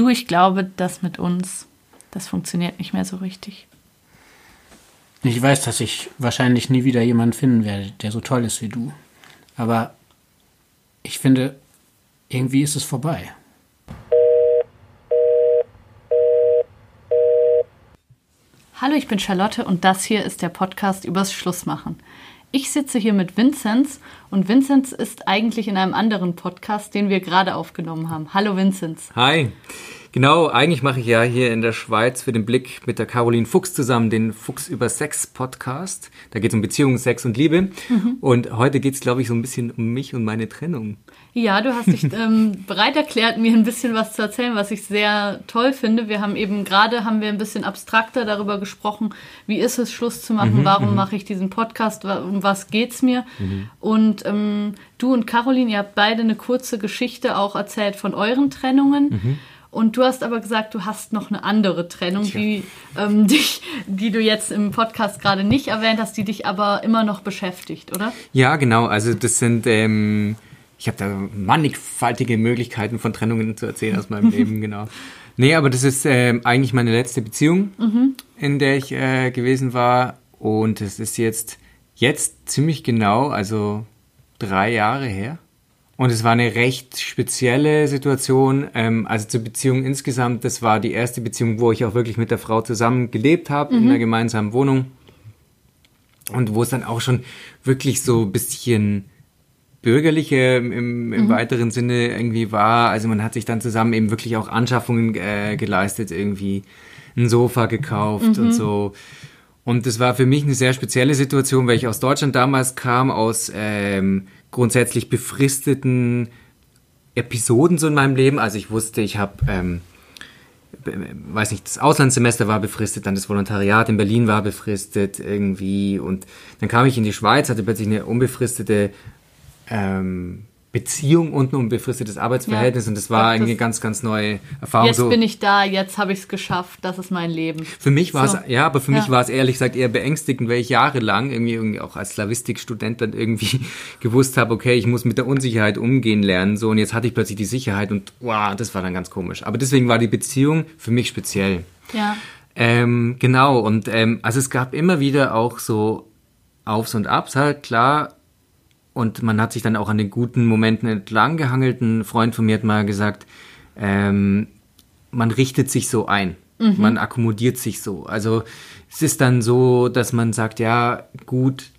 Du, ich glaube, das mit uns, das funktioniert nicht mehr so richtig. Ich weiß, dass ich wahrscheinlich nie wieder jemanden finden werde, der so toll ist wie du. Aber ich finde, irgendwie ist es vorbei. Hallo, ich bin Charlotte und das hier ist der Podcast übers Schlussmachen. Ich sitze hier mit Vinzenz und Vinzenz ist eigentlich in einem anderen Podcast, den wir gerade aufgenommen haben. Hallo Vinzenz. Hi. Genau, eigentlich mache ich ja hier in der Schweiz für den Blick mit der Caroline Fuchs zusammen den Fuchs über Sex Podcast. Da geht es um Beziehungen, Sex und Liebe. Mhm. Und heute geht es, glaube ich, so ein bisschen um mich und meine Trennung. Ja, du hast dich ähm, bereit erklärt, mir ein bisschen was zu erzählen, was ich sehr toll finde. Wir haben eben gerade haben wir ein bisschen abstrakter darüber gesprochen, wie ist es, Schluss zu machen, mhm, warum mhm. mache ich diesen Podcast, um was geht's mir? Mhm. Und ähm, du und Caroline, ihr habt beide eine kurze Geschichte auch erzählt von euren Trennungen. Und du hast aber gesagt, du hast noch eine andere Trennung, die, ähm, dich, die du jetzt im Podcast gerade nicht erwähnt hast, die dich aber immer noch beschäftigt, oder? Ja, genau. Also das sind, ähm, ich habe da mannigfaltige Möglichkeiten von Trennungen zu erzählen aus meinem Leben, genau. Nee, aber das ist äh, eigentlich meine letzte Beziehung, mhm. in der ich äh, gewesen war. Und es ist jetzt, jetzt ziemlich genau, also drei Jahre her. Und es war eine recht spezielle Situation. Ähm, also zur Beziehung insgesamt, das war die erste Beziehung, wo ich auch wirklich mit der Frau zusammen gelebt habe, mhm. in einer gemeinsamen Wohnung. Und wo es dann auch schon wirklich so ein bisschen bürgerliche im, im mhm. weiteren Sinne irgendwie war. Also man hat sich dann zusammen eben wirklich auch Anschaffungen äh, geleistet, irgendwie ein Sofa gekauft mhm. und so. Und das war für mich eine sehr spezielle Situation, weil ich aus Deutschland damals kam, aus ähm, grundsätzlich befristeten Episoden so in meinem Leben. Also ich wusste, ich habe, ähm, weiß nicht, das Auslandssemester war befristet, dann das Volontariat in Berlin war befristet irgendwie und dann kam ich in die Schweiz, hatte plötzlich eine unbefristete ähm, Beziehung und ein unbefristetes Arbeitsverhältnis ja, und das war eine ganz, ganz neue Erfahrung. Jetzt so, bin ich da, jetzt habe ich es geschafft, das ist mein Leben. Für mich war so. es, ja, aber für ja. mich war es ehrlich gesagt eher beängstigend, weil ich jahrelang irgendwie, irgendwie auch als Slavistikstudent dann irgendwie gewusst habe, okay, ich muss mit der Unsicherheit umgehen lernen, so und jetzt hatte ich plötzlich die Sicherheit und wow, das war dann ganz komisch. Aber deswegen war die Beziehung für mich speziell. Ja. Ähm, genau, und ähm, also es gab immer wieder auch so Aufs und Abs halt, klar, und man hat sich dann auch an den guten Momenten entlang gehangelt. Ein Freund von mir hat mal gesagt, ähm, man richtet sich so ein. Mhm. Man akkommodiert sich so. Also es ist dann so, dass man sagt, ja, gut,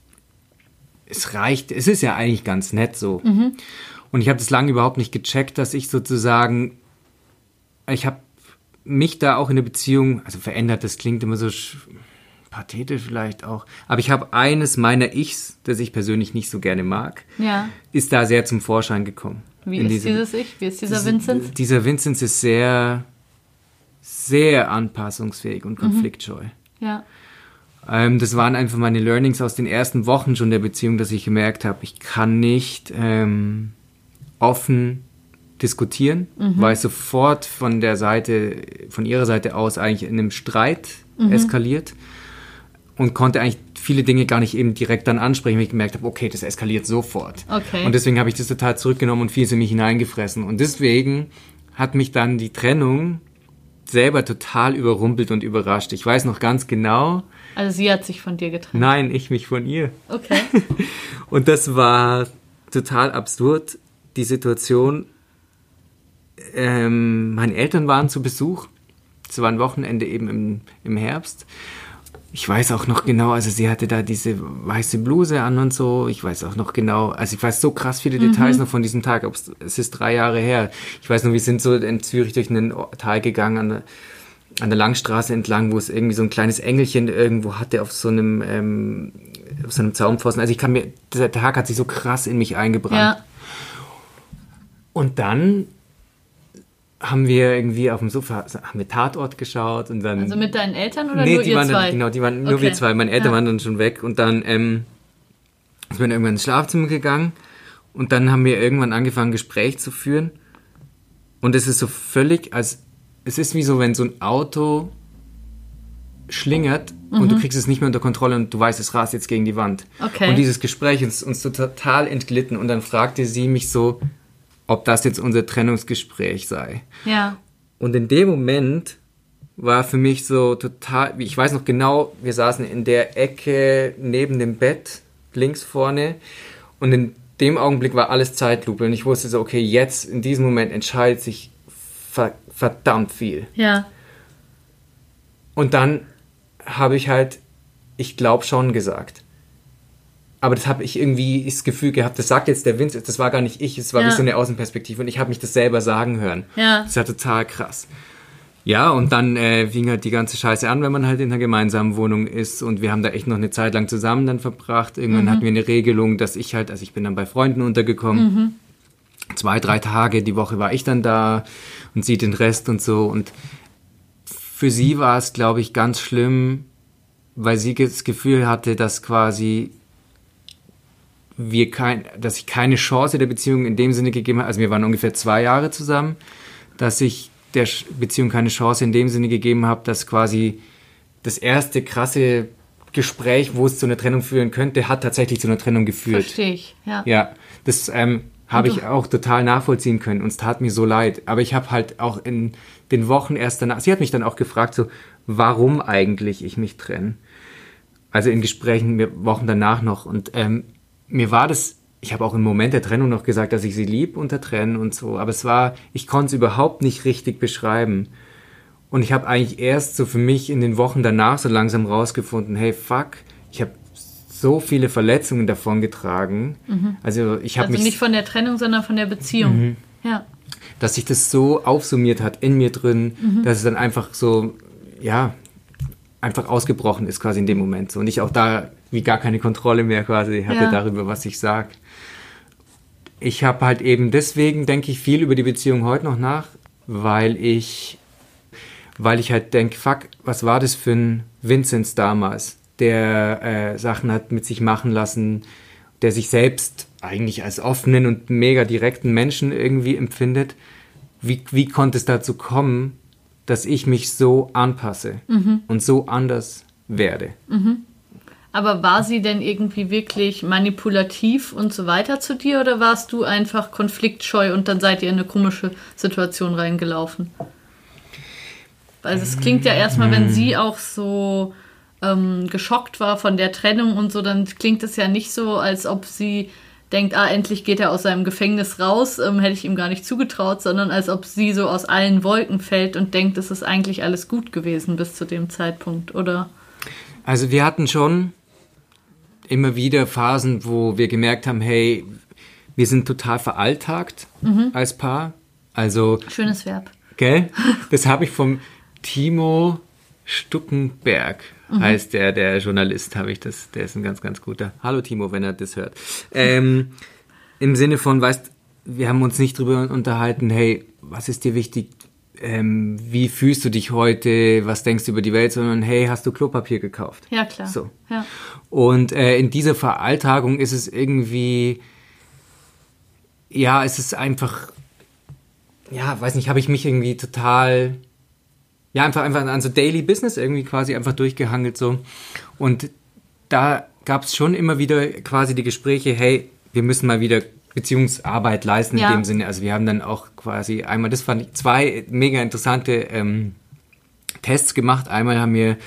es reicht, es ist ja eigentlich ganz nett so. Mhm. Und ich habe das lange überhaupt nicht gecheckt, dass ich sozusagen, ich habe mich da auch in der Beziehung, also verändert, das klingt immer so pathetisch vielleicht auch. Aber ich habe eines meiner Ichs, das ich persönlich nicht so gerne mag, ja. ist da sehr zum Vorschein gekommen. Wie ist diese, dieses Ich? Wie ist dieser diese, Vincent? Dieser Vincent ist sehr, sehr anpassungsfähig und mhm. konfliktscheu. Mhm. Ja. Ähm, das waren einfach meine Learnings aus den ersten Wochen schon der Beziehung, dass ich gemerkt habe, ich kann nicht ähm, offen diskutieren, mhm. weil sofort von der Seite, von ihrer Seite aus eigentlich in einem Streit mhm. eskaliert und konnte eigentlich viele Dinge gar nicht eben direkt dann ansprechen, weil ich gemerkt habe, okay, das eskaliert sofort. Okay. Und deswegen habe ich das total zurückgenommen und vieles in mich hineingefressen. Und deswegen hat mich dann die Trennung selber total überrumpelt und überrascht. Ich weiß noch ganz genau. Also sie hat sich von dir getrennt. Nein, ich mich von ihr. Okay. und das war total absurd, die Situation. Ähm, meine Eltern waren zu Besuch. Es war ein Wochenende eben im, im Herbst ich weiß auch noch genau, also sie hatte da diese weiße Bluse an und so. Ich weiß auch noch genau, also ich weiß so krass viele Details mhm. noch von diesem Tag. Es ist drei Jahre her. Ich weiß noch, wir sind so in Zürich durch einen Teil gegangen an der, an der Langstraße entlang, wo es irgendwie so ein kleines Engelchen irgendwo hatte auf so einem, ähm, auf so einem Zaunpfosten. Also ich kann mir, dieser Tag hat sich so krass in mich eingebrannt. Ja. Und dann haben wir irgendwie auf dem Sofa, haben wir Tatort geschaut und dann. Also mit deinen Eltern oder nee, nur die waren zwei? Dann, genau, die waren nur okay. wir zwei. Meine Eltern ja. waren dann schon weg und dann ähm, sind wir irgendwann ins Schlafzimmer gegangen und dann haben wir irgendwann angefangen, Gespräch zu führen. Und es ist so völlig, als es ist wie so, wenn so ein Auto schlingert mhm. und du mhm. kriegst es nicht mehr unter Kontrolle und du weißt, es rast jetzt gegen die Wand. Okay. Und dieses Gespräch ist uns so total entglitten und dann fragte sie mich so, ob das jetzt unser Trennungsgespräch sei. Ja. Und in dem Moment war für mich so total, ich weiß noch genau, wir saßen in der Ecke neben dem Bett, links vorne, und in dem Augenblick war alles Zeitlupe und ich wusste so, okay, jetzt in diesem Moment entscheidet sich verdammt viel. Ja. Und dann habe ich halt, ich glaube schon gesagt. Aber das habe ich irgendwie das Gefühl gehabt, das sagt jetzt der Vince, das war gar nicht ich, es war Ja. wie so eine Außenperspektive und ich habe mich das selber sagen hören. Ja. Das war total krass. Ja, und dann äh, fing halt die ganze Scheiße an, wenn man halt in einer gemeinsamen Wohnung ist. Und wir haben da echt noch eine Zeit lang zusammen dann verbracht. Irgendwann hatten wir eine Regelung, dass ich halt, also ich bin dann bei Freunden untergekommen. Zwei, drei Tage die Woche war ich dann da und sie den Rest und so. Und für sie war es, glaube ich, ganz schlimm, weil sie das Gefühl hatte, dass quasi wir kein, dass ich keine Chance der Beziehung in dem Sinne gegeben habe. Also wir waren ungefähr zwei Jahre zusammen, dass ich der Beziehung keine Chance in dem Sinne gegeben habe, dass quasi das erste krasse Gespräch, wo es zu einer Trennung führen könnte, hat tatsächlich zu einer Trennung geführt. Verstehe ich. Ja. Ja, das ähm, habe ich auch total nachvollziehen können und es tat mir so leid. Aber ich habe halt auch in den Wochen erst danach, sie hat mich dann auch gefragt, so, warum eigentlich ich mich trenne. Also in Gesprächen Wochen danach noch. Und ähm, mir war das, ich habe auch im Moment der Trennung noch gesagt, dass ich sie lieb unter Trennen und so. Aber es war, ich konnte es überhaupt nicht richtig beschreiben. Und ich habe eigentlich erst so für mich in den Wochen danach so langsam rausgefunden, hey, fuck, ich habe so viele Verletzungen davon getragen. Also ich habe Also mich nicht von der Trennung, sondern von der Beziehung. Ja. dass sich das so aufsummiert hat in mir drin, dass es dann einfach so, ja, einfach ausgebrochen ist quasi in dem Moment. So. Und ich auch da wie gar keine Kontrolle mehr quasi hatte Ja. darüber, was ich sag. Ich habe halt eben deswegen, denke ich, viel über die Beziehung heute noch nach, weil ich, weil ich halt denke, fuck, was war das für ein Vinzenz damals, der äh, Sachen hat mit sich machen lassen, der sich selbst eigentlich als offenen und mega direkten Menschen irgendwie empfindet. Wie, wie konnte es dazu kommen, dass ich mich so anpasse und so anders werde? Aber war sie denn irgendwie wirklich manipulativ und so weiter zu dir oder warst du einfach konfliktscheu und dann seid ihr in eine komische Situation reingelaufen? Weil es klingt ja erstmal, wenn sie auch so ähm, geschockt war von der Trennung und so, dann klingt es ja nicht so, als ob sie denkt, ah, endlich geht er aus seinem Gefängnis raus, ähm, hätte ich ihm gar nicht zugetraut, sondern als ob sie so aus allen Wolken fällt und denkt, es ist eigentlich alles gut gewesen bis zu dem Zeitpunkt, oder? Also wir hatten schon immer wieder Phasen, wo wir gemerkt haben, hey, wir sind total veralltagt als Paar. Also, Schönes Verb. gell? Das habe ich vom Timo Stuckenberg, heißt der, der Journalist, habe ich das. Der ist ein ganz, ganz guter. Hallo Timo, wenn er das hört. Ähm, Im Sinne von, weißt, wir haben uns nicht drüber unterhalten, hey, was ist dir wichtig? Ähm, wie fühlst du dich heute? Was denkst du über die Welt? Sondern, hey, hast du Klopapier gekauft? Ja, klar. So. Ja. Und äh, in dieser Veralltagung ist es irgendwie, ja, es ist einfach, ja, weiß nicht, habe ich mich irgendwie total, ja, einfach, einfach an so Daily Business irgendwie quasi einfach durchgehangelt so. Und da gab es schon immer wieder quasi die Gespräche, hey, wir müssen mal wieder Beziehungsarbeit leisten Ja. in dem Sinne. Also wir haben dann auch quasi einmal, das fand ich, zwei mega interessante ähm, Tests gemacht. Einmal haben wir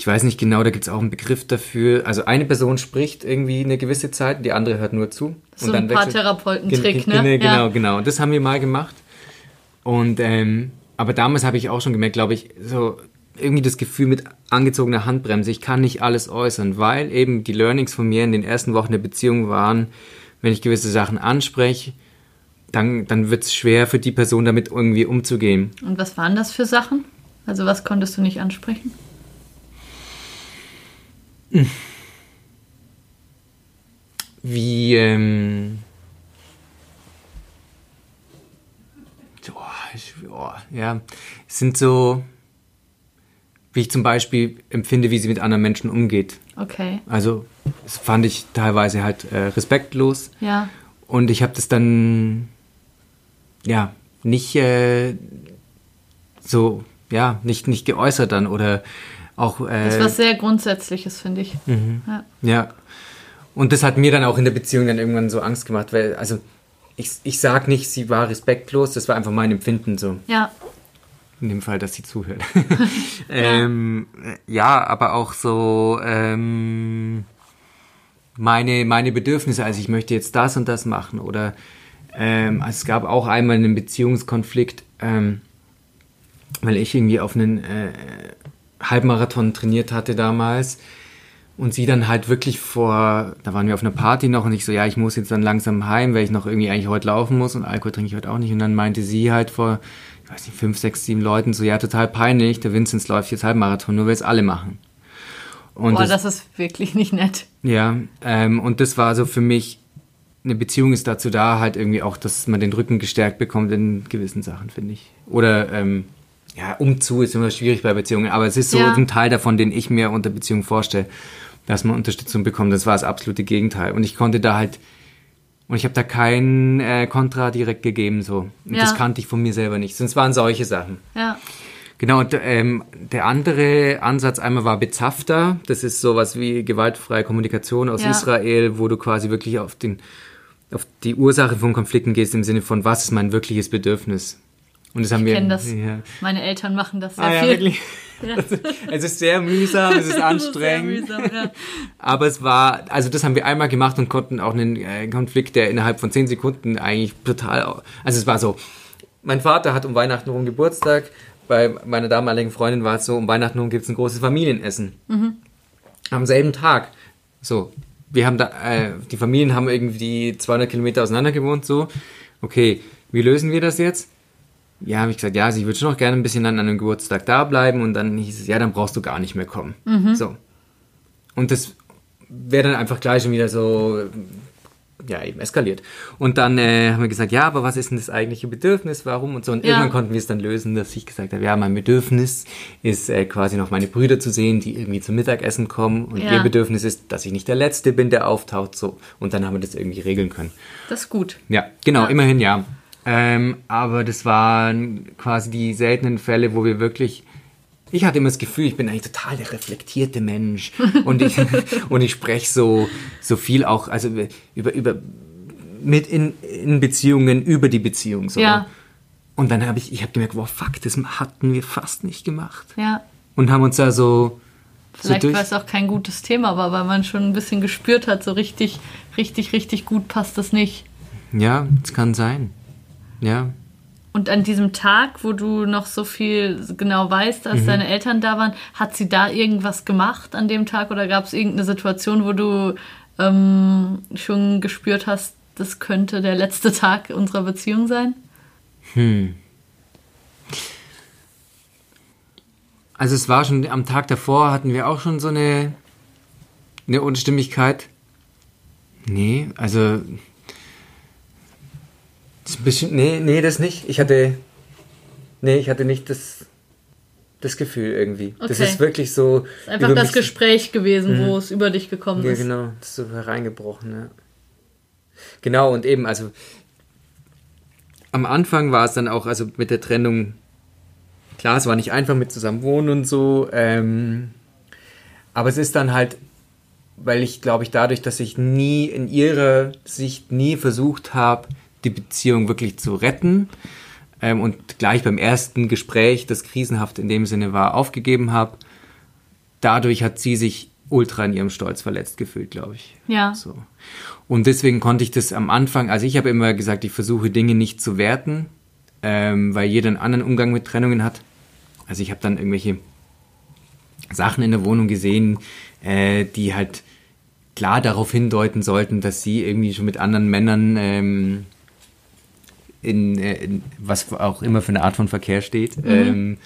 ich weiß nicht genau, da gibt es auch einen Begriff dafür. Also eine Person spricht irgendwie eine gewisse Zeit, die andere hört nur zu. So ein wechselt- Paartherapeutentrick, Gen- gen- ne? Genau, Ja. genau. Und das haben wir mal gemacht. Und ähm, aber damals habe ich auch schon gemerkt, glaube ich, so irgendwie das Gefühl mit angezogener Handbremse. Ich kann nicht alles äußern, weil eben die Learnings von mir in den ersten Wochen der Beziehung waren, wenn ich gewisse Sachen anspreche, dann, dann wird es schwer für die Person damit irgendwie umzugehen. Und was waren das für Sachen? Also was konntest du nicht ansprechen? wie ähm, so, ich, oh, ja, es sind so, wie ich zum Beispiel empfinde, wie sie mit anderen Menschen umgeht. Okay. Also das fand ich teilweise halt äh, respektlos Ja. und ich habe das dann ja nicht äh, so ja nicht nicht geäußert dann oder auch äh, Das was sehr Grundsätzliches, finde ich. Mhm. Ja. Ja. Und das hat mir dann auch in der Beziehung dann irgendwann so Angst gemacht, weil, also, ich, ich sag nicht, sie war respektlos, das war einfach mein Empfinden so. ja. In dem Fall, dass sie zuhört. ähm, ja, aber auch so ähm, meine, meine Bedürfnisse. Also ich möchte jetzt das und das machen. Oder ähm, es gab auch einmal einen Beziehungskonflikt, ähm, weil ich irgendwie auf einen äh, Halbmarathon trainiert hatte damals. Und sie dann halt wirklich vor, da waren wir auf einer Party noch und ich so, ja, ich muss jetzt dann langsam heim, weil ich noch irgendwie eigentlich heute laufen muss und Alkohol trinke ich heute auch nicht. Und dann meinte sie halt vor, ich weiß nicht, fünf, sechs, sieben Leuten so, ja, total peinlich, der Vinzenz läuft jetzt Halbmarathon, nur weil es alle machen. Und Boah, das, das, ist wirklich nicht nett. Ja, ähm, und das war so für mich, eine Beziehung ist dazu da, halt irgendwie auch, dass man den Rücken gestärkt bekommt in gewissen Sachen, finde ich. Oder, ähm, ja, umzu ist immer schwierig bei Beziehungen, aber es ist so ja. ein Teil davon, den ich mir unter Beziehung vorstelle dass man Unterstützung bekommt. Das war das absolute Gegenteil. Und ich konnte da halt, und ich habe da kein äh, Kontra direkt gegeben, so. Und ja. das kannte ich von mir selber nicht. Sonst waren solche Sachen. Ja. Genau, und ähm, der andere Ansatz einmal war Bezafter. Das ist sowas wie gewaltfreie Kommunikation aus ja. Israel, wo du quasi wirklich auf, den, auf die Ursache von Konflikten gehst, im Sinne von, was ist mein wirkliches Bedürfnis? Und das haben ich wir. das. Ja. Meine Eltern machen das sehr ah, viel. wirklich? Ja. es ist sehr mühsam, es ist anstrengend. Ist mühsam, ja. Aber es war, also das haben wir einmal gemacht und konnten auch einen äh, Konflikt, der innerhalb von zehn Sekunden eigentlich total, also es war so, mein Vater hat um Weihnachten rum Geburtstag, bei meiner damaligen Freundin war es so, um Weihnachten rum gibt es ein großes Familienessen. Mhm. Am selben Tag. So, wir haben da, äh, die Familien haben irgendwie 200 Kilometer auseinander gewohnt, so. Okay, wie lösen wir das jetzt? Ja, habe ich gesagt, ja, also ich würde schon noch gerne ein bisschen an einem Geburtstag da bleiben und dann hieß es, ja, dann brauchst du gar nicht mehr kommen. Mhm. So. Und das wäre dann einfach gleich schon wieder so, ja, eben eskaliert. Und dann äh, haben wir gesagt, ja, aber was ist denn das eigentliche Bedürfnis, warum und so. Und ja. irgendwann konnten wir es dann lösen, dass ich gesagt habe, ja, mein Bedürfnis ist äh, quasi noch meine Brüder zu sehen, die irgendwie zum Mittagessen kommen. Und ja. ihr Bedürfnis ist, dass ich nicht der Letzte bin, der auftaucht. So. Und dann haben wir das irgendwie regeln können. Das ist gut. Ja, genau, ja. immerhin ja. Ähm, aber das waren quasi die seltenen Fälle, wo wir wirklich. Ich hatte immer das Gefühl, ich bin eigentlich total der reflektierte Mensch. Und ich, und ich spreche so, so viel auch, also über, über mit in, in Beziehungen über die Beziehung. So. Ja. Und dann habe ich, ich habe gemerkt, wow, fuck, das hatten wir fast nicht gemacht. Ja. Und haben uns da so. Vielleicht so war es auch kein gutes Thema, aber weil man schon ein bisschen gespürt hat, so richtig, richtig, richtig gut passt das nicht. Ja, es kann sein. Ja. Und an diesem Tag, wo du noch so viel genau weißt, als mhm. deine Eltern da waren, hat sie da irgendwas gemacht an dem Tag oder gab es irgendeine Situation, wo du ähm, schon gespürt hast, das könnte der letzte Tag unserer Beziehung sein? Hm. Also es war schon am Tag davor hatten wir auch schon so eine, eine Unstimmigkeit. Nee, also das ist ein bisschen, nee, nee, das nicht. Ich hatte, nee, ich hatte nicht das, das Gefühl irgendwie. Okay. Das ist wirklich so. Das ist einfach das Gespräch gewesen, mhm. wo es über dich gekommen ja, ist. Ja, genau, das ist so hereingebrochen, ja. Genau, und eben, also am Anfang war es dann auch, also mit der Trennung, klar, es war nicht einfach mit zusammen wohnen und so, ähm, aber es ist dann halt, weil ich glaube ich dadurch, dass ich nie in ihrer Sicht nie versucht habe, die Beziehung wirklich zu retten ähm, und gleich beim ersten Gespräch, das krisenhaft in dem Sinne war, aufgegeben habe. Dadurch hat sie sich ultra in ihrem Stolz verletzt gefühlt, glaube ich. Ja. So. Und deswegen konnte ich das am Anfang, also ich habe immer gesagt, ich versuche Dinge nicht zu werten, ähm, weil jeder einen anderen Umgang mit Trennungen hat. Also ich habe dann irgendwelche Sachen in der Wohnung gesehen, äh, die halt klar darauf hindeuten sollten, dass sie irgendwie schon mit anderen Männern ähm, in, äh, in, was auch immer für eine Art von Verkehr steht. Mhm. Ähm,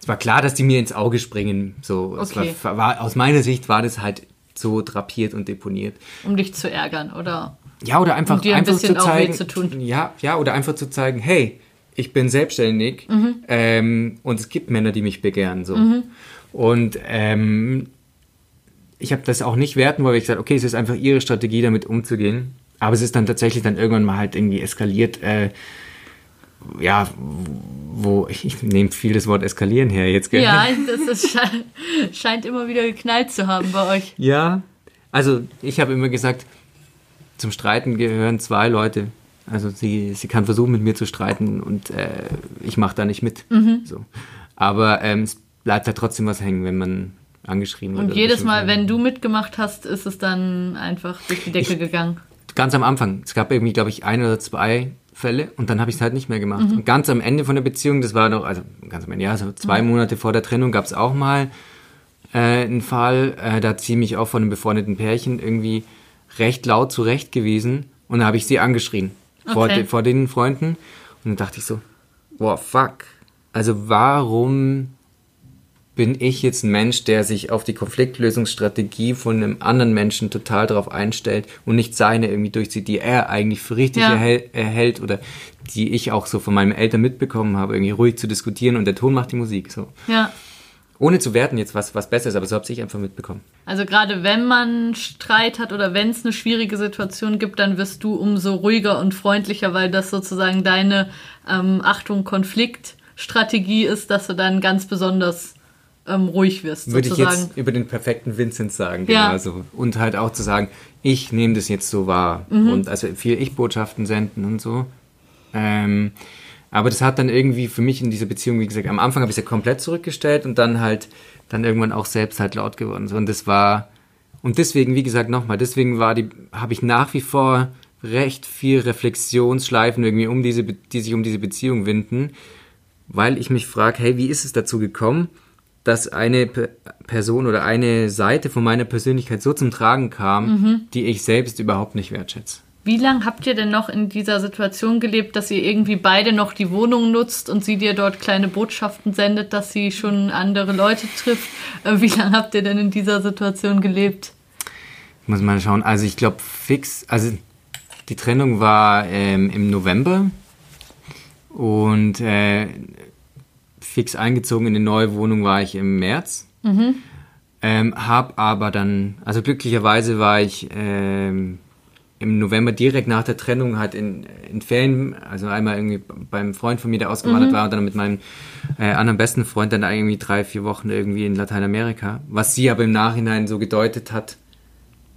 es war klar, dass die mir ins Auge springen. So, okay. war, war, aus meiner Sicht war das halt so drapiert und deponiert. Um dich zu ärgern, oder? Ja, oder einfach, um dir ein einfach bisschen zu zeigen. Zu tun. Ja, ja, oder einfach zu zeigen, hey, ich bin selbstständig mhm. ähm, und es gibt Männer, die mich begehren. So. Mhm. Und ähm, ich habe das auch nicht werten, weil ich gesagt okay, es ist einfach ihre Strategie, damit umzugehen. Aber es ist dann tatsächlich dann irgendwann mal halt irgendwie eskaliert. Äh, ja, wo ich, ich nehme viel das Wort eskalieren her jetzt. Gell? Ja, das ist, scheint immer wieder geknallt zu haben bei euch. Ja, also ich habe immer gesagt, zum Streiten gehören zwei Leute. Also sie, sie kann versuchen, mit mir zu streiten und äh, ich mache da nicht mit. Mhm. So. Aber ähm, es bleibt halt trotzdem was hängen, wenn man angeschrien wird. Und jedes Mal, wenn du mitgemacht hast, ist es dann einfach durch die Decke gegangen. Ganz am Anfang. Es gab irgendwie, glaube ich, ein oder zwei Fälle und dann habe ich es halt nicht mehr gemacht. Und ganz am Ende von der Beziehung, das war noch, also ganz am Ende, ja, so zwei Monate vor der Trennung gab es auch mal äh, einen Fall, äh, da sie mich auch von einem befreundeten Pärchen irgendwie recht laut zurechtgewiesen und da habe ich sie angeschrien vor, Okay. de, vor den Freunden und dann dachte ich so, boah, fuck. Also warum bin ich jetzt ein Mensch, der sich auf die Konfliktlösungsstrategie von einem anderen Menschen total darauf einstellt und nicht seine irgendwie durchzieht, die er eigentlich für richtig Ja. erhält, erhält oder die ich auch so von meinen Eltern mitbekommen habe, irgendwie ruhig zu diskutieren und der Ton macht die Musik. So. Ja. Ohne zu werten jetzt, was, was besser ist, aber so habe ich einfach mitbekommen. Also gerade wenn man Streit hat oder wenn es eine schwierige Situation gibt, dann wirst du umso ruhiger und freundlicher, weil das sozusagen deine ähm, Achtung Konfliktstrategie ist, dass du dann ganz besonders ähm, ruhig wirst Würde ich sozusagen. jetzt über den perfekten Vincent sagen, Ja. genau so. Und halt auch zu sagen, ich nehme das jetzt so wahr. Mhm. Und also viel Ich-Botschaften senden und so. Ähm, aber das hat dann irgendwie für mich in dieser Beziehung, wie gesagt, am Anfang habe ich es ja komplett zurückgestellt und dann halt, dann irgendwann auch selbst halt laut geworden. Und das war, und deswegen, wie gesagt, nochmal, deswegen war die, habe ich nach wie vor recht viel Reflexionsschleifen irgendwie um diese, die sich um diese Beziehung winden, weil ich mich frage, hey, wie ist es dazu gekommen, dass eine Pe- Person oder eine Seite von meiner Persönlichkeit so zum Tragen kam, die ich selbst überhaupt nicht wertschätze. Wie lange habt ihr denn noch in dieser Situation gelebt, dass ihr irgendwie beide noch die Wohnung nutzt und sie dir dort kleine Botschaften sendet, dass sie schon andere Leute trifft? Äh, Wie lange habt ihr denn in dieser Situation gelebt? Ich muss mal schauen. Also ich glaube fix, also die Trennung war ähm, im November und äh, fix eingezogen in eine neue Wohnung war ich im März. Ähm, hab aber dann, also glücklicherweise war ich ähm, im November direkt nach der Trennung halt in, in Ferien, also einmal irgendwie beim Freund von mir, der ausgewandert war, und dann mit meinem äh, anderen besten Freund dann irgendwie drei, vier Wochen irgendwie in Lateinamerika. Was sie aber im Nachhinein so gedeutet hat,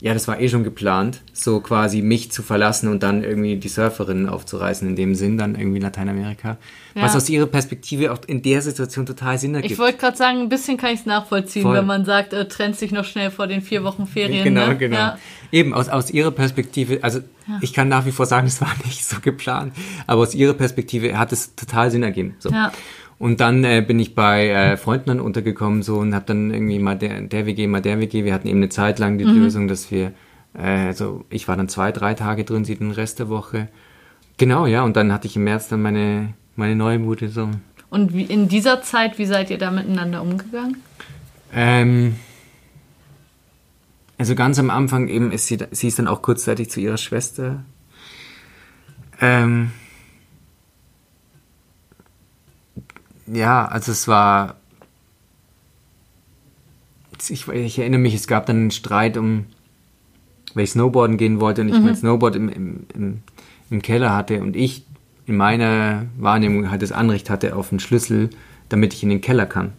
ja, das war eh schon geplant, so quasi mich zu verlassen und dann irgendwie die Surferinnen aufzureißen, in dem Sinn dann irgendwie Lateinamerika. Was Ja. aus ihrer Perspektive auch in der Situation total Sinn ergibt. Ich wollte gerade sagen, ein bisschen kann ich es nachvollziehen, Voll. wenn man sagt, äh, trennt sich noch schnell vor den vier Wochen Ferien. Genau, ne? genau. Ja. Eben, aus, aus ihrer Perspektive, also ich kann nach wie vor sagen, es war nicht so geplant, aber aus ihrer Perspektive hat es total Sinn ergeben. So. Ja. Und dann äh, bin ich bei äh, Freunden dann untergekommen so und habe dann irgendwie mal der, der WG, mal der WG. Wir hatten eben eine Zeit lang die Lösung, dass wir, äh, also ich war dann zwei, drei Tage drin, sie den Rest der Woche. Genau, ja, und dann hatte ich im März dann meine, meine neue Bude so. Und wie, in dieser Zeit, wie seid ihr da miteinander umgegangen? Ähm, also ganz am Anfang eben ist sie, sie ist dann auch kurzzeitig zu ihrer Schwester. Ähm, ja, also es war, ich, ich erinnere mich, es gab dann einen Streit um, weil ich Snowboarden gehen wollte und ich mein Snowboard im, im, im, im Keller hatte und ich in meiner Wahrnehmung halt das Anrecht hatte auf einen Schlüssel, damit ich in den Keller kann.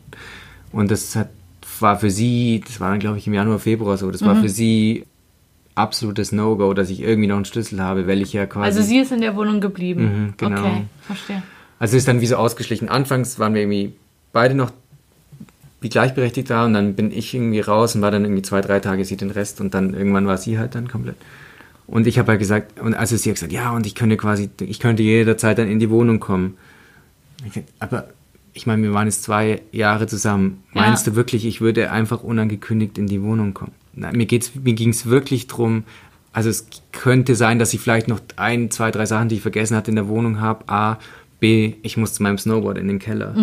Und das hat, war für sie, das war dann glaube ich im Januar, Februar so, das war für sie absolutes No-Go, dass ich irgendwie noch einen Schlüssel habe, weil ich ja quasi... Also sie ist in der Wohnung geblieben. Mhm, genau. Okay, verstehe. Also ist dann wie so ausgeschlichen. Anfangs waren wir irgendwie beide noch wie gleichberechtigt da und dann bin ich irgendwie raus und war dann irgendwie zwei, drei Tage sie den Rest und dann irgendwann war sie halt dann komplett. Und ich habe halt gesagt, und also sie hat gesagt, ja, und ich könnte quasi, ich könnte jederzeit dann in die Wohnung kommen. Aber ich meine, wir waren jetzt zwei Jahre zusammen. Ja. Meinst du wirklich, ich würde einfach unangekündigt in die Wohnung kommen? Nein, mir geht's, mir ging es wirklich drum. Also es könnte sein, dass ich vielleicht noch ein, zwei, drei Sachen, die ich vergessen hatte, in der Wohnung habe. A, B, ich muss zu meinem Snowboard in den Keller.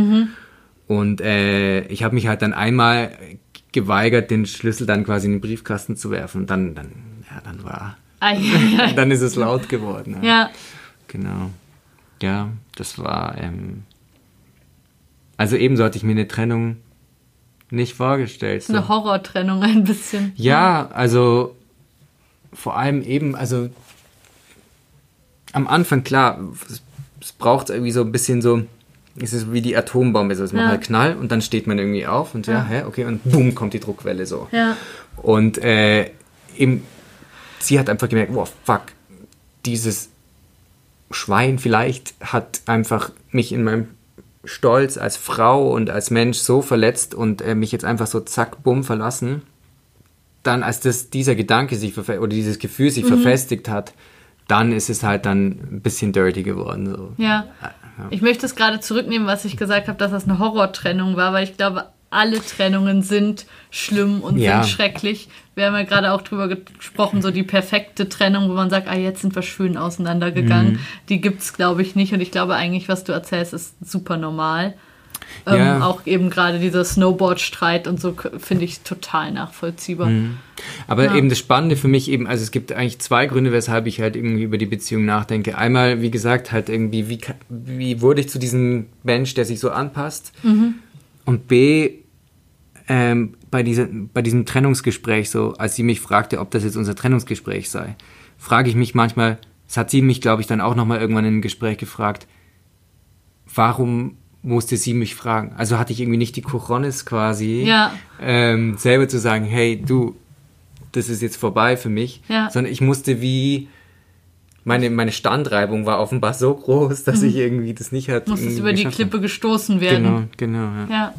Und äh, ich habe mich halt dann einmal geweigert, den Schlüssel dann quasi in den Briefkasten zu werfen. Und dann, dann, ja, dann war, Ei, ei, ei. dann ist es laut geworden. ja, Genau. Ja, das war, ähm, also ebenso hatte ich mir eine Trennung nicht vorgestellt. So. eine Horrortrennung ein bisschen. Ja, also vor allem eben, also am Anfang klar, es, braucht irgendwie so ein bisschen so, es ist wie die Atombombe, so es macht Ja. halt Knall und dann steht man irgendwie auf und ja, hä, okay, und boom, kommt die Druckwelle so. Ja. Und äh, eben, sie hat einfach gemerkt, wow, fuck, dieses Schwein vielleicht hat einfach mich in meinem Stolz als Frau und als Mensch so verletzt und äh, mich jetzt einfach so zack, bumm verlassen, dann als das, dieser Gedanke sich oder dieses Gefühl sich verfestigt hat, dann ist es halt dann ein bisschen dirty geworden. So. Ja. Ich möchte es gerade zurücknehmen, was ich gesagt habe, dass das eine Horrortrennung war, weil ich glaube, alle Trennungen sind schlimm und Ja. sind schrecklich. Wir haben ja gerade auch drüber gesprochen, so die perfekte Trennung, wo man sagt, ah, jetzt sind wir schön auseinandergegangen. Mhm. Die gibt's, glaube ich, nicht. Und ich glaube eigentlich, was du erzählst, ist super normal. Ähm, Ja. Auch eben gerade dieser Snowboard-Streit und so finde ich total nachvollziehbar. Mhm. Aber Ja. eben das Spannende für mich eben, also es gibt eigentlich zwei Gründe, weshalb ich halt irgendwie über die Beziehung nachdenke. Einmal, wie gesagt, halt irgendwie, wie, wie wurde ich zu diesem Mensch, der sich so anpasst? Und B, ähm, bei, dieser, bei diesem Trennungsgespräch, so als sie mich fragte, ob das jetzt unser Trennungsgespräch sei, frage ich mich manchmal, das hat sie mich, glaube ich, dann auch nochmal irgendwann in einem Gespräch gefragt, warum musste sie mich fragen? Also hatte ich irgendwie nicht die Cojones quasi, Ja. ähm, selber zu sagen, hey, du, das ist jetzt vorbei für mich, Ja. sondern ich musste wie, meine, meine Standreibung war offenbar so groß, dass ich irgendwie das nicht hat. Musstest über die Klippe gestoßen werden. Genau, genau. Ja. Ja.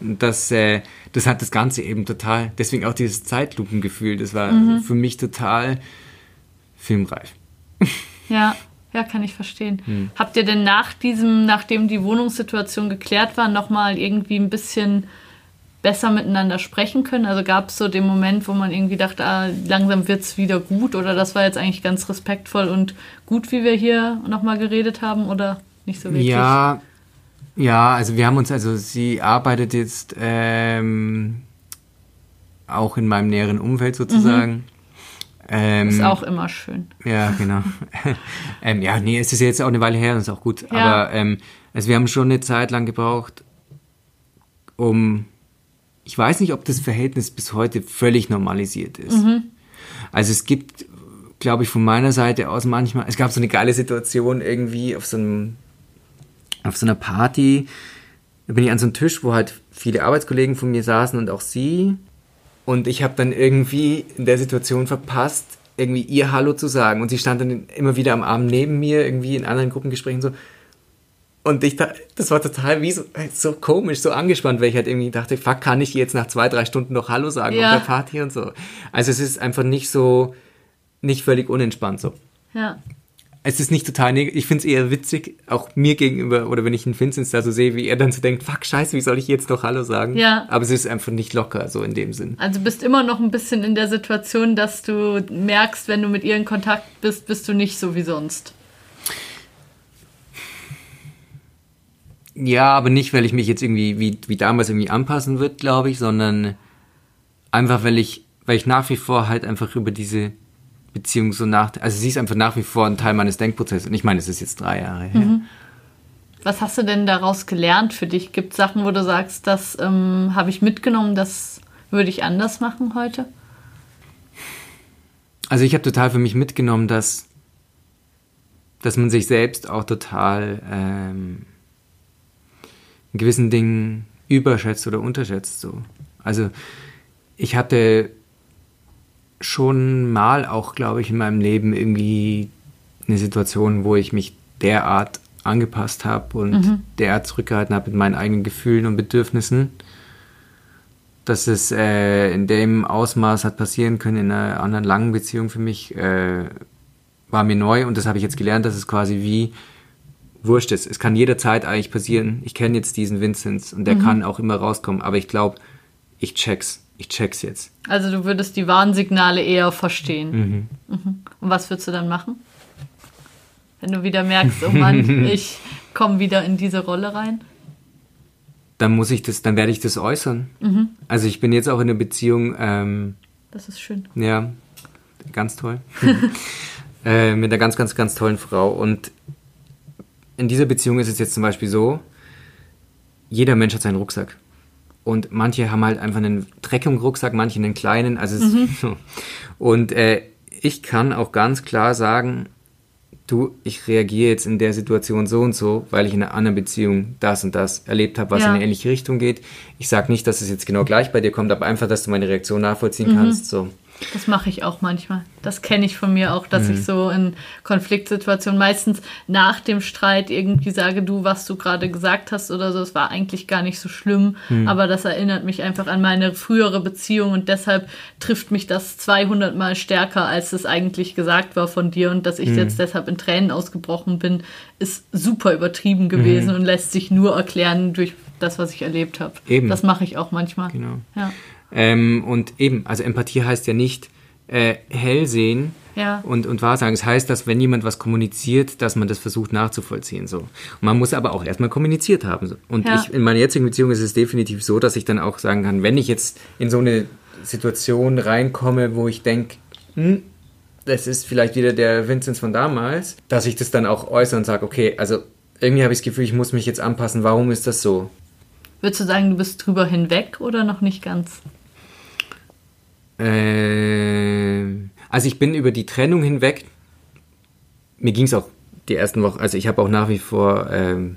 Und Das, äh, das hat das Ganze eben total, deswegen auch dieses Zeitlupengefühl, das war Mhm. für mich total filmreif. Ja, ja, kann ich verstehen. Hm. Habt ihr denn nach diesem, nachdem die Wohnungssituation geklärt war, nochmal irgendwie ein bisschen besser miteinander sprechen können? Also gab es so den Moment, wo man irgendwie dachte, ah, langsam wird es wieder gut oder das war jetzt eigentlich ganz respektvoll und gut, wie wir hier nochmal geredet haben oder nicht so wirklich? Ja, ja, also wir haben uns, also sie arbeitet jetzt ähm, auch in meinem näheren Umfeld sozusagen. Ähm, Ist auch immer schön. Ja, genau. ähm, ja, nee, es ist jetzt auch eine Weile her, das ist auch gut. Ja. Aber ähm, also wir haben schon eine Zeit lang gebraucht, um. Ich weiß nicht, ob das Verhältnis bis heute völlig normalisiert ist. Also es gibt, glaube ich, von meiner Seite aus manchmal, es gab so eine geile Situation irgendwie auf so einem, auf so einer Party. Da bin ich an so einem Tisch, wo halt viele Arbeitskollegen von mir saßen und auch sie. Und ich habe dann irgendwie in der Situation verpasst, irgendwie ihr Hallo zu sagen. Und sie stand dann immer wieder am Abend neben mir, irgendwie in anderen Gruppengesprächen so. Und ich da, das war total wie so, so komisch, so angespannt, weil ich halt irgendwie dachte, fuck, kann ich jetzt nach zwei, drei Stunden noch Hallo sagen Ja. auf der Party und so. Also es ist einfach nicht so, nicht völlig unentspannt so. Ja. Es ist nicht total negativ. Ich finde es eher witzig, auch mir gegenüber, oder wenn ich einen Vincent da so sehe, wie er dann so denkt, fuck, scheiße, wie soll ich jetzt noch Hallo sagen? Ja. Aber es ist einfach nicht locker, so in dem Sinn. Also bist immer noch ein bisschen in der Situation, dass du merkst, wenn du mit ihr in Kontakt bist, bist du nicht so wie sonst. Ja, aber nicht, weil ich mich jetzt irgendwie wie, wie damals irgendwie anpassen wird, glaube ich, sondern einfach, weil ich, weil ich nach wie vor halt einfach über diese Beziehung so nach, also sie ist einfach nach wie vor ein Teil meines Denkprozesses. Und ich meine, es ist jetzt drei Jahre her. Was hast du denn daraus gelernt für dich? Gibt es Sachen, wo du sagst, das ähm, habe ich mitgenommen, das würde ich anders machen heute? Also ich habe total für mich mitgenommen, dass, dass man sich selbst auch total ähm, in gewissen Dingen überschätzt oder unterschätzt. So. Also ich hatte schon mal auch, glaube ich, in meinem Leben irgendwie eine Situation, wo ich mich derart angepasst habe und derart zurückgehalten habe mit meinen eigenen Gefühlen und Bedürfnissen, dass es äh, in dem Ausmaß hat passieren können in einer anderen langen Beziehung für mich, äh, war mir neu und das habe ich jetzt gelernt, dass es quasi wie wurscht ist. Es kann jederzeit eigentlich passieren. Ich kenne jetzt diesen Vinzenz und der kann auch immer rauskommen, aber ich glaube, ich check's. Ich check's jetzt. Also du würdest die Warnsignale eher verstehen. Mhm. Und was würdest du dann machen? Wenn du wieder merkst, oh Mann, ich komme wieder in diese Rolle rein. Dann muss ich das, dann werde ich das äußern. Also ich bin jetzt auch in einer Beziehung, ähm, Das ist schön. Ja, ganz toll. äh, mit einer ganz, ganz, ganz tollen Frau. Und in dieser Beziehung ist es jetzt zum Beispiel so, jeder Mensch hat seinen Rucksack. Und manche haben halt einfach einen dreckigen Rucksack, manche einen kleinen. Also so. Und äh, ich kann auch ganz klar sagen, du, ich reagiere jetzt in der Situation so und so, weil ich in einer anderen Beziehung das und das erlebt habe, was Ja. in eine ähnliche Richtung geht. Ich sage nicht, dass es jetzt genau gleich bei dir kommt, aber einfach, dass du meine Reaktion nachvollziehen kannst. So. Das mache ich auch manchmal. Das kenne ich von mir auch, dass mhm. ich so in Konfliktsituationen meistens nach dem Streit irgendwie sage, du, was du gerade gesagt hast oder so, es war eigentlich gar nicht so schlimm, mhm. aber das erinnert mich einfach an meine frühere Beziehung und deshalb trifft mich das 200 Mal stärker, als es eigentlich gesagt war von dir und dass ich mhm. jetzt deshalb in Tränen ausgebrochen bin, ist super übertrieben gewesen mhm. und lässt sich nur erklären durch das, was ich erlebt habe. Eben. Das mache ich auch manchmal. Genau. Ja. Ähm, und eben, also Empathie heißt ja nicht äh, hell sehen ja. und, und wahrsagen. Es das heißt, dass wenn jemand was kommuniziert, dass man das versucht nachzuvollziehen. So. Und man muss aber auch erstmal kommuniziert haben. So. Und ja. ich, in meiner jetzigen Beziehung ist es definitiv so, dass ich dann auch sagen kann, wenn ich jetzt in so eine Situation reinkomme, wo ich denke, hm, das ist vielleicht wieder der Vinzenz von damals, dass ich das dann auch äußere und sage, okay, also irgendwie habe ich das Gefühl, ich muss mich jetzt anpassen. Warum ist das so? Würdest du sagen, du bist drüber hinweg oder noch nicht ganz? Äh, also ich bin über die Trennung hinweg. Mir ging es auch die ersten Wochen, also ich habe auch nach wie vor ähm,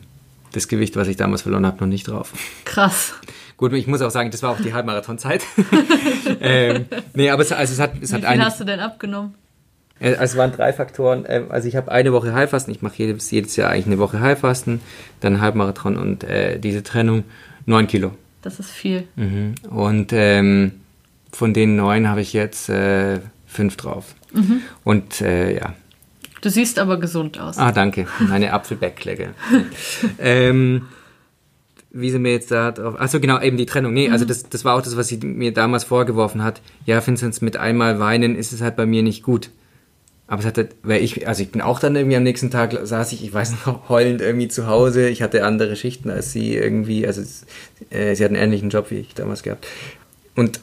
das Gewicht, was ich damals verloren habe, noch nicht drauf. Krass. Gut, ich muss auch sagen, das war auch die Halbmarathonzeit. ähm, nee, aber es, also es hat, es Wie hat viel hast du denn abgenommen? Äh, also es waren drei Faktoren. Ähm, also ich habe eine Woche Heilfasten. Ich mache jedes, jedes Jahr eigentlich eine Woche Heilfasten, dann Halbmarathon und äh, diese Trennung. Neun Kilo. Das ist viel. Mhm. Und ähm, von den neun habe ich jetzt äh, fünf drauf. Mhm. Und äh, ja. Du siehst aber gesund aus. Ah, danke. Meine Apfelbäcklecke. ähm, wie sie mir jetzt da drauf. Achso, genau, eben die Trennung. Nee, also mhm. also das, das war auch das, was sie mir damals vorgeworfen hat. Ja, Vincent, mit einmal weinen ist es halt bei mir nicht gut. Aber es hatte, weil ich, also ich bin auch dann irgendwie am nächsten Tag saß ich, ich weiß noch, heulend irgendwie zu Hause. Ich hatte andere Schichten als sie irgendwie, also äh, sie hat einen ähnlichen Job wie ich damals gehabt. Und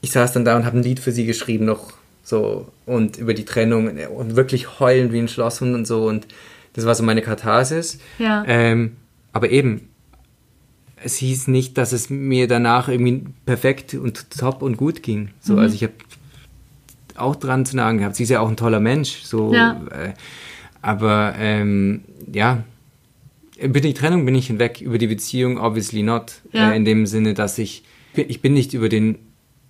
ich saß dann da und habe ein Lied für sie geschrieben noch so und über die Trennung und wirklich heulend wie ein Schlosshund und so und das war so meine Katharsis. Ja. Ähm, aber eben, es hieß nicht, dass es mir danach irgendwie perfekt und top und gut ging. So, mhm. also ich habe auch dran zu nagen gehabt. Sie ist ja auch ein toller Mensch, so. Ja. Äh, aber ähm, ja, über die Trennung bin ich hinweg, über die Beziehung obviously not. Ja. Äh, in dem Sinne, dass ich, ich bin nicht über den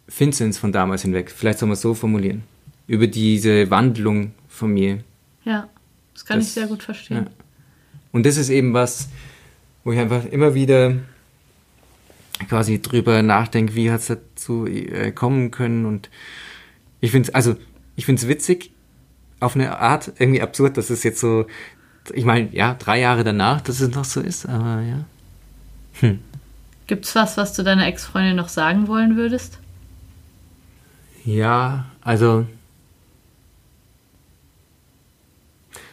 Vinzenz von damals hinweg. Vielleicht soll man es so formulieren. Über diese Wandlung von mir. Ja, das kann das, ich sehr gut verstehen. Ja. Und das ist eben was, wo ich einfach immer wieder quasi drüber nachdenke, wie hat es dazu äh, kommen können. Und ich finde es, also, ich finde es witzig, auf eine Art irgendwie absurd, dass es jetzt so, ich meine, ja, drei Jahre danach, dass es noch so ist, aber ja. Hm. es was, was du deiner Ex-Freundin noch sagen wollen würdest? Ja, also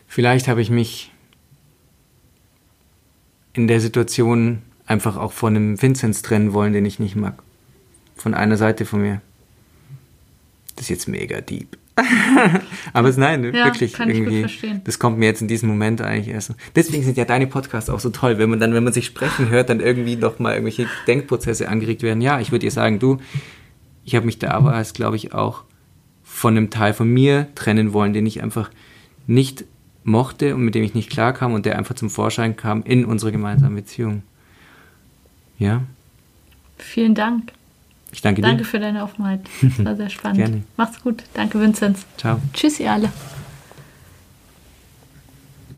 vielleicht habe ich mich in der Situation einfach auch von einem Vinzenz trennen wollen, den ich nicht mag. Von einer Seite von mir. Das ist jetzt mega deep. Aber es, nein, ja, wirklich kann irgendwie. Ich gut das kommt mir jetzt in diesem Moment eigentlich erst. Deswegen sind ja deine Podcasts auch so toll, wenn man dann, wenn man sich sprechen hört, dann irgendwie noch mal irgendwelche Denkprozesse angeregt werden. Ja, ich würde dir sagen, du, ich habe mich da aber als, glaube ich, auch von einem Teil von mir trennen wollen, den ich einfach nicht mochte und mit dem ich nicht klarkam und der einfach zum Vorschein kam in unserer gemeinsamen Beziehung. Ja. Vielen Dank. Ich danke, dir. Danke für deine Offenheit. Das war sehr spannend. Gerne. Macht's gut. Danke, Vinzenz. Ciao. Tschüss, ihr alle.